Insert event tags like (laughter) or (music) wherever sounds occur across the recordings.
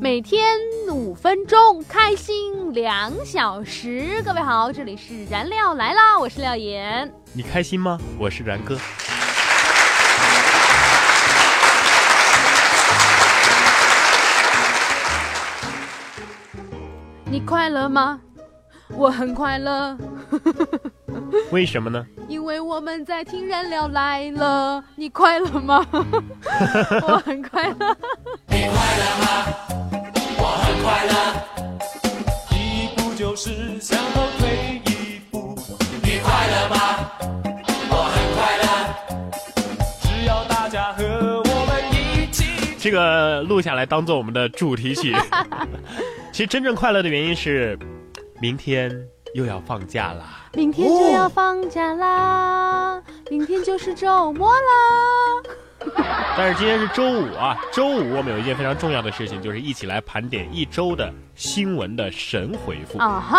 每天五分钟，开心两小时。各位好，这里是燃料来啦，我是廖岩。你开心吗？我是然哥。(laughs) 你快乐吗？我很快乐。(laughs) 为什么呢？因为我们在听燃料来了。你快乐吗？(laughs) 我很快乐。你快乐吗？是向后退一步。你快乐吗？我很快乐。只要大家和我们一起。这个录下来当做我们的主题曲。(laughs) 其实真正快乐的原因是，明天。又要放假啦！明天就要放假啦！明天就是周末啦！但是今天是周五啊，周五我们有一件非常重要的事情，就是一起来盘点一周的新闻的神回复啊哈。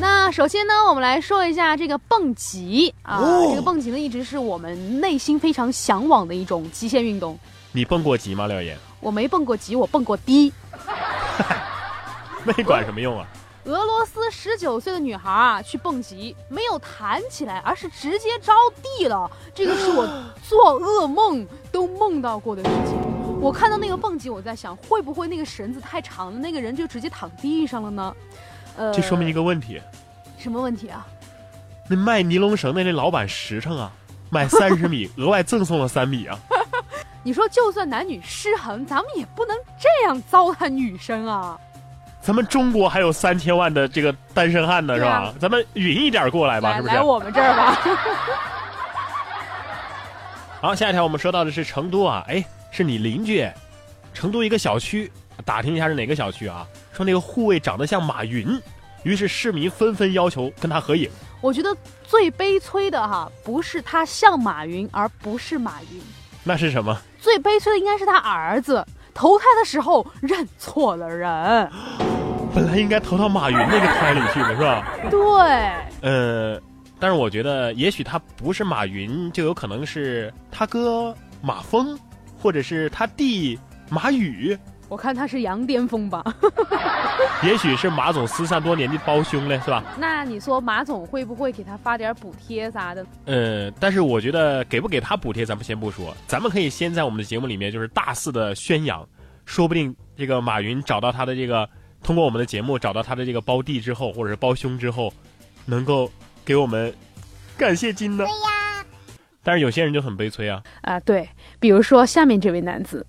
那首先呢，我们来说一下这个蹦极啊，这个蹦极呢一直是我们内心非常向往的一种极限运动。你蹦过极吗，廖岩？我没蹦过极，我蹦过低。(laughs) 那管什么用啊？俄罗斯十九岁的女孩啊，去蹦极没有弹起来，而是直接着地了。这个是我做噩梦都梦到过的事情。我看到那个蹦极，我在想，会不会那个绳子太长了，那个人就直接躺地上了呢？呃，这说明一个问题。什么问题啊？那卖尼龙绳的那老板实诚啊，卖三十米，(laughs) 额外赠送了三米啊。你说就算男女失衡，咱们也不能这样糟蹋女生啊。咱们中国还有三千万的这个单身汉呢，是吧？咱们匀一点过来吧，是不是？来我们这儿吧。(laughs) 好，下一条我们说到的是成都啊，哎，是你邻居，成都一个小区，打听一下是哪个小区啊？说那个护卫长得像马云。于是市民纷纷要求跟他合影。我觉得最悲催的哈，不是他像马云，而不是马云。那是什么？最悲催的应该是他儿子投胎的时候认错了人。(laughs) 本来应该投到马云那个胎里去的是吧？对。呃，但是我觉得，也许他不是马云，就有可能是他哥马峰，或者是他弟马宇。我看他是羊癫疯吧，(laughs) 也许是马总失散多年的胞兄嘞，是吧？那你说马总会不会给他发点补贴啥的？呃，但是我觉得给不给他补贴，咱们先不说，咱们可以先在我们的节目里面就是大肆的宣扬，说不定这个马云找到他的这个，通过我们的节目找到他的这个胞弟之后，或者是胞兄之后，能够给我们感谢金呢？对呀。但是有些人就很悲催啊。啊，对，比如说下面这位男子。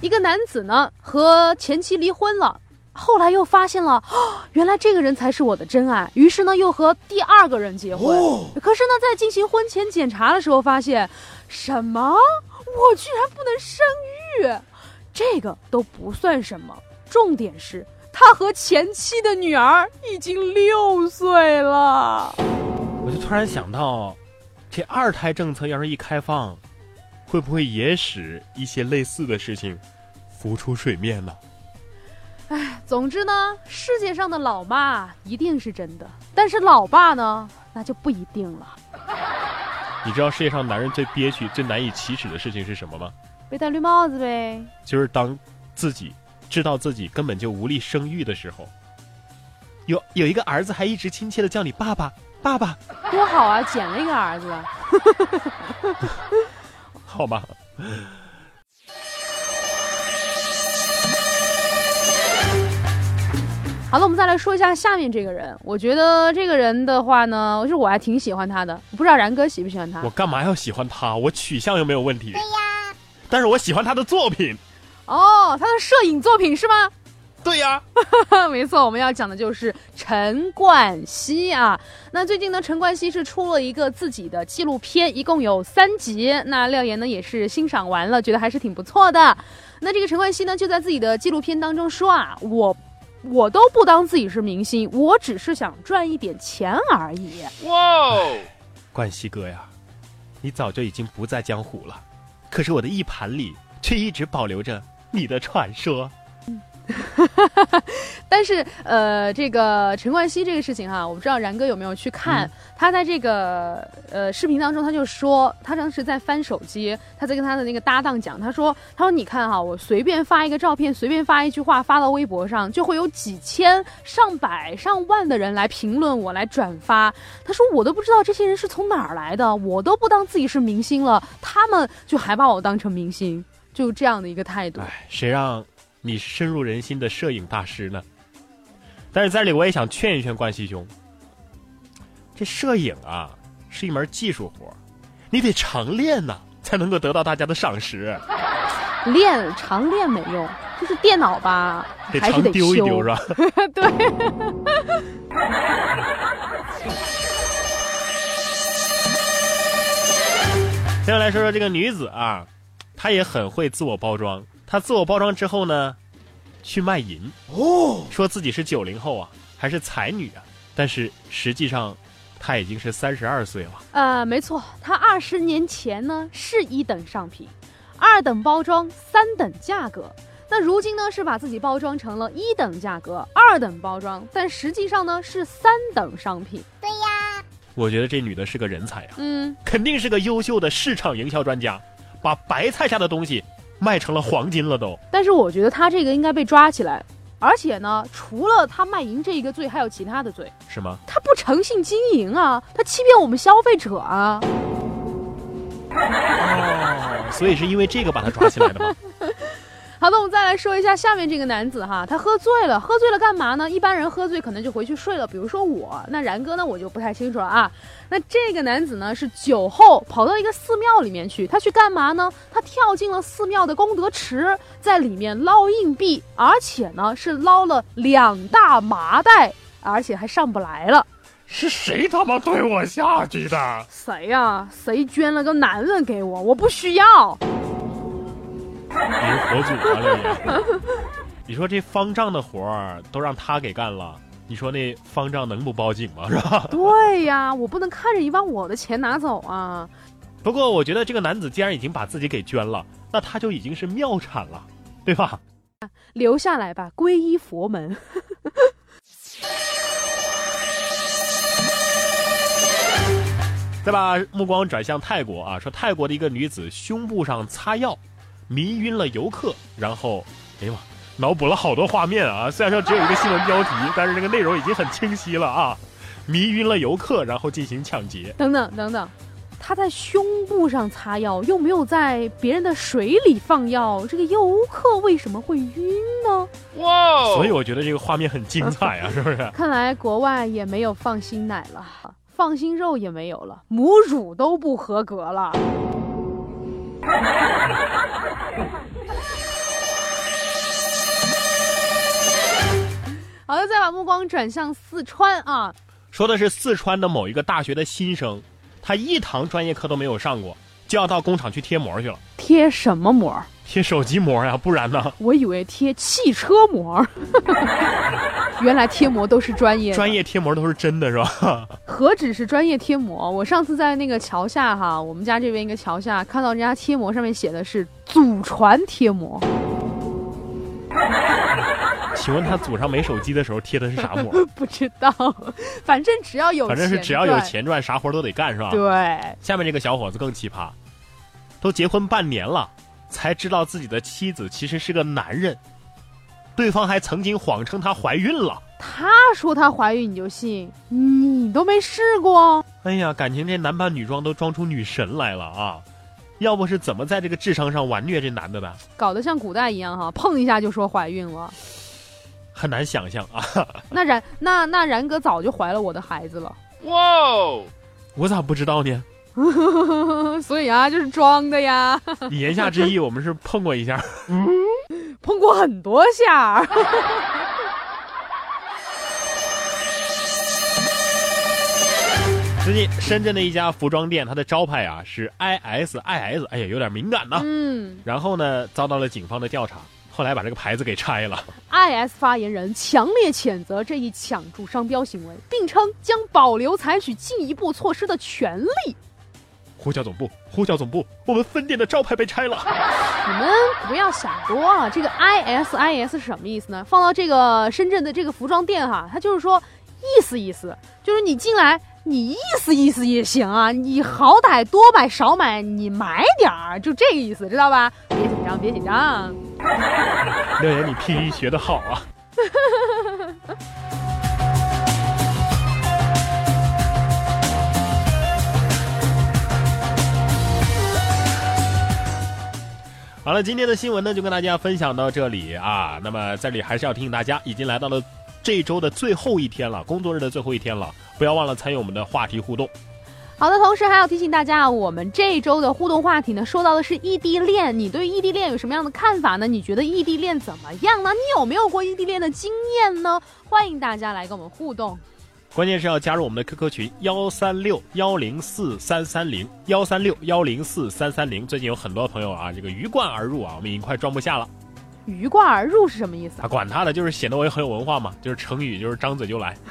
一个男子呢和前妻离婚了，后来又发现了，哦原来这个人才是我的真爱，于是呢又和第二个人结婚。可是呢在进行婚前检查的时候发现，什么？我居然不能生育，这个都不算什么，重点是他和前妻的女儿已经六岁了。我就突然想到，这二胎政策要是一开放。会不会也使一些类似的事情浮出水面呢？哎，总之呢，世界上的老妈一定是真的，但是老爸呢，那就不一定了。你知道世界上男人最憋屈、最难以启齿的事情是什么吗？被戴绿帽子呗。就是当自己知道自己根本就无力生育的时候，有有一个儿子还一直亲切的叫你爸爸，爸爸，多好啊，捡了一个儿子。(laughs) 好吧。好了，我们再来说一下下面这个人。我觉得这个人的话呢，就是我还挺喜欢他的。不知道然哥喜不喜欢他？我干嘛要喜欢他？我取向又没有问题。对呀。但是我喜欢他的作品。哦，他的摄影作品是吗？对呀，(laughs) 没错，我们要讲的就是陈冠希啊。那最近呢，陈冠希是出了一个自己的纪录片，一共有三集。那廖岩呢也是欣赏完了，觉得还是挺不错的。那这个陈冠希呢就在自己的纪录片当中说啊，我我都不当自己是明星，我只是想赚一点钱而已。哇，冠希哥呀，你早就已经不在江湖了，可是我的一盘里却一直保留着你的传说。(laughs) 但是呃，这个陈冠希这个事情哈，我不知道然哥有没有去看。他在这个呃视频当中，他就说他当时在翻手机，他在跟他的那个搭档讲，他说他说你看哈，我随便发一个照片，随便发一句话发到微博上，就会有几千、上百、上万的人来评论我，来转发。他说我都不知道这些人是从哪儿来的，我都不当自己是明星了，他们就还把我当成明星，就这样的一个态度。哎，谁让？你是深入人心的摄影大师呢，但是在这里我也想劝一劝冠希兄，这摄影啊是一门技术活，你得常练呐，才能够得到大家的赏识。练常练没用，就是电脑吧，还是得丢一丢是吧？(laughs) 对。(laughs) 接下来说说这个女子啊，她也很会自我包装。他自我包装之后呢，去卖淫哦，说自己是九零后啊，还是才女啊，但是实际上，他已经是三十二岁了。呃，没错，他二十年前呢是一等商品，二等包装，三等价格。那如今呢是把自己包装成了一等价格，二等包装，但实际上呢是三等商品。对呀，我觉得这女的是个人才呀，嗯，肯定是个优秀的市场营销专家，把白菜下的东西。卖成了黄金了都，但是我觉得他这个应该被抓起来，而且呢，除了他卖淫这一个罪，还有其他的罪，是吗？他不诚信经营啊，他欺骗我们消费者啊。哦，所以是因为这个把他抓起来的吗？(laughs) 好的，我们再来说一下下面这个男子哈，他喝醉了，喝醉了干嘛呢？一般人喝醉可能就回去睡了，比如说我，那然哥呢，我就不太清楚了啊。那这个男子呢，是酒后跑到一个寺庙里面去，他去干嘛呢？他跳进了寺庙的功德池，在里面捞硬币，而且呢是捞了两大麻袋，而且还上不来了。是谁他妈推我下去的？谁呀？谁捐了个男人给我？我不需要。你佛祖啊，这也！你说这方丈的活儿都让他给干了，你说那方丈能不报警吗？是吧？对呀，我不能看着你把我的钱拿走啊！不过我觉得这个男子既然已经把自己给捐了，那他就已经是妙产了，对吧？留下来吧，皈依佛门。(laughs) 再把目光转向泰国啊，说泰国的一个女子胸部上擦药。迷晕了游客，然后，哎呀妈，脑补了好多画面啊！虽然说只有一个新闻标题，但是这个内容已经很清晰了啊！迷晕了游客，然后进行抢劫。等等等等，他在胸部上擦药，又没有在别人的水里放药，这个游客为什么会晕呢？哇！所以我觉得这个画面很精彩啊，是不是？看来国外也没有放心奶了，放心肉也没有了，母乳都不合格了。好的，再把目光转向四川啊，说的是四川的某一个大学的新生，他一堂专业课都没有上过，就要到工厂去贴膜去了。贴什么膜？贴手机膜呀，不然呢？我以为贴汽车膜。(laughs) 原来贴膜都是专业，专业贴膜都是真的是吧？何止是专业贴膜？我上次在那个桥下哈，我们家这边一个桥下看到人家贴膜，上面写的是祖传贴膜。请问他祖上没手机的时候贴的是啥膜？(laughs) 不知道，反正只要有，反正是只要有钱赚，啥活都得干是吧？对。下面这个小伙子更奇葩，都结婚半年了，才知道自己的妻子其实是个男人。对方还曾经谎称她怀孕了。他说她怀孕你就信？你都没试过？哎呀，感情这男扮女装都装出女神来了啊！要不是怎么在这个智商上玩虐这男的的？搞得像古代一样哈，碰一下就说怀孕了，很难想象啊。(laughs) 那然那那然哥早就怀了我的孩子了。哇，我咋不知道呢？(laughs) 所以啊，就是装的呀。你 (laughs) 言下之意，我们是碰过一下。嗯碰过很多下。最近深圳的一家服装店，它的招牌啊是 I S I S，哎呀，有点敏感呢。嗯。然后呢，遭到了警方的调查，后来把这个牌子给拆了。I S 发言人强烈谴责这一抢注商标行为，并称将保留采取进一步措施的权利。呼叫总部，呼叫总部，我们分店的招牌被拆了。你们不要想多了！这个 ISIS 是什么意思呢？放到这个深圳的这个服装店哈，它就是说意思意思，就是你进来，你意思意思也行啊，你好歹多买少买，你买点儿，就这个意思，知道吧？别紧张，别紧张。廖岩，你拼音学的好啊！好了，今天的新闻呢就跟大家分享到这里啊。那么这里还是要提醒大家，已经来到了这周的最后一天了，工作日的最后一天了，不要忘了参与我们的话题互动。好的，同时还要提醒大家啊，我们这周的互动话题呢，说到的是异地恋，你对异地恋有什么样的看法呢？你觉得异地恋怎么样呢？你有没有过异地恋的经验呢？欢迎大家来跟我们互动。关键是要加入我们的 QQ 群幺三六幺零四三三零幺三六幺零四三三零。最近有很多朋友啊，这个鱼贯而入啊，我们已经快装不下了。鱼贯而入是什么意思啊？管他的，就是显得我也很有文化嘛，就是成语，就是张嘴就来。(laughs)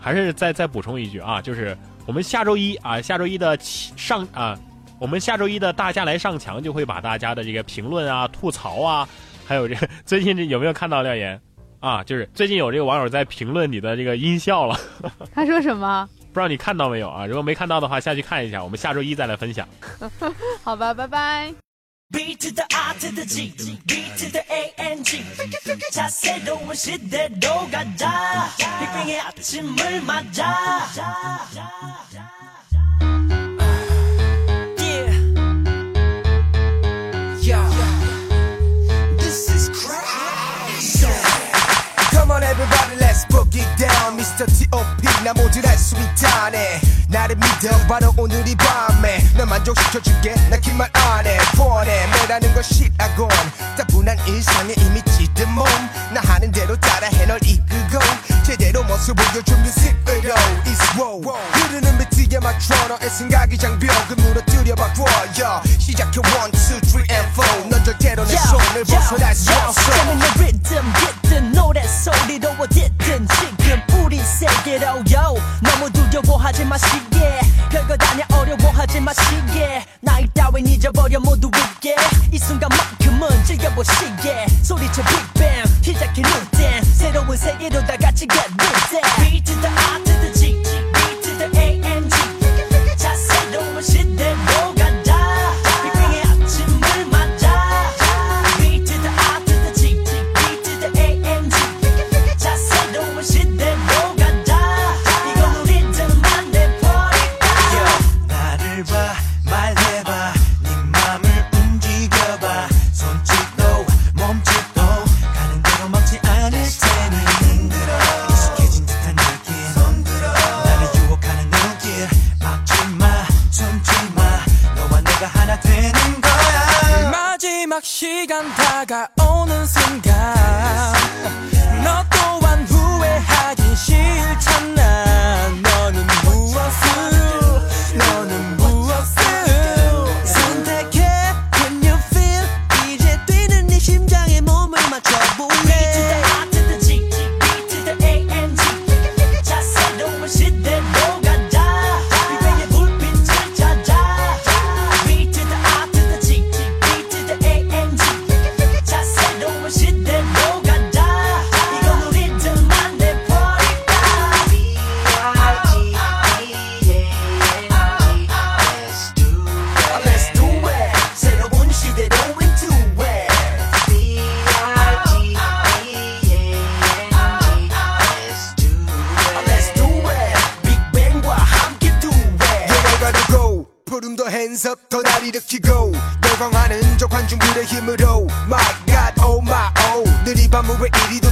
还是再再补充一句啊，就是我们下周一啊，下周一的上啊，我们下周一的大家来上墙就会把大家的这个评论啊、吐槽啊，还有这最近这有没有看到廖岩？啊，(laughs) 就是最近有这个网友在评论你的这个 (laughs) 音效了。他说什么？不知道你看到没有啊？如果没看到的话，下去看一下。我们下周一再来分享。(laughs) 好吧，拜拜。Everybody let's boogie down Mr. T.O.P 나 모두 할수 있다네 나를 믿어. 바로 오늘 이 밤에 널 만족시켜줄게. 나긴말 안해 뻔해. 매라는 걸 싫어하곤. 따분한 일상에 이미 찌든 몸나 하는 대로 따라해 널 이끌고. 제대로 모습 보여준 뮤직으로. It's wow. 흐르는 비트에 맞춰 너의 생각이 장벽을 무너뜨려봐 보여 시작해 1, 2, 3 and 4넌 절대로 내 손을 벗어날 수 없어 두려워하지 마시게. 별거 아냐 어려워하지 마시게. 나이 따윈 잊어버려 모두 있게. 이 순간만큼은 즐겨보시게. 소리쳐 빅뱅 시작해 dance. 새로운 세계로 다 같이 get that 일으키고 열광하는 저 관중들의 힘으로 My God oh my oh. 늘이 밤은 왜 이리도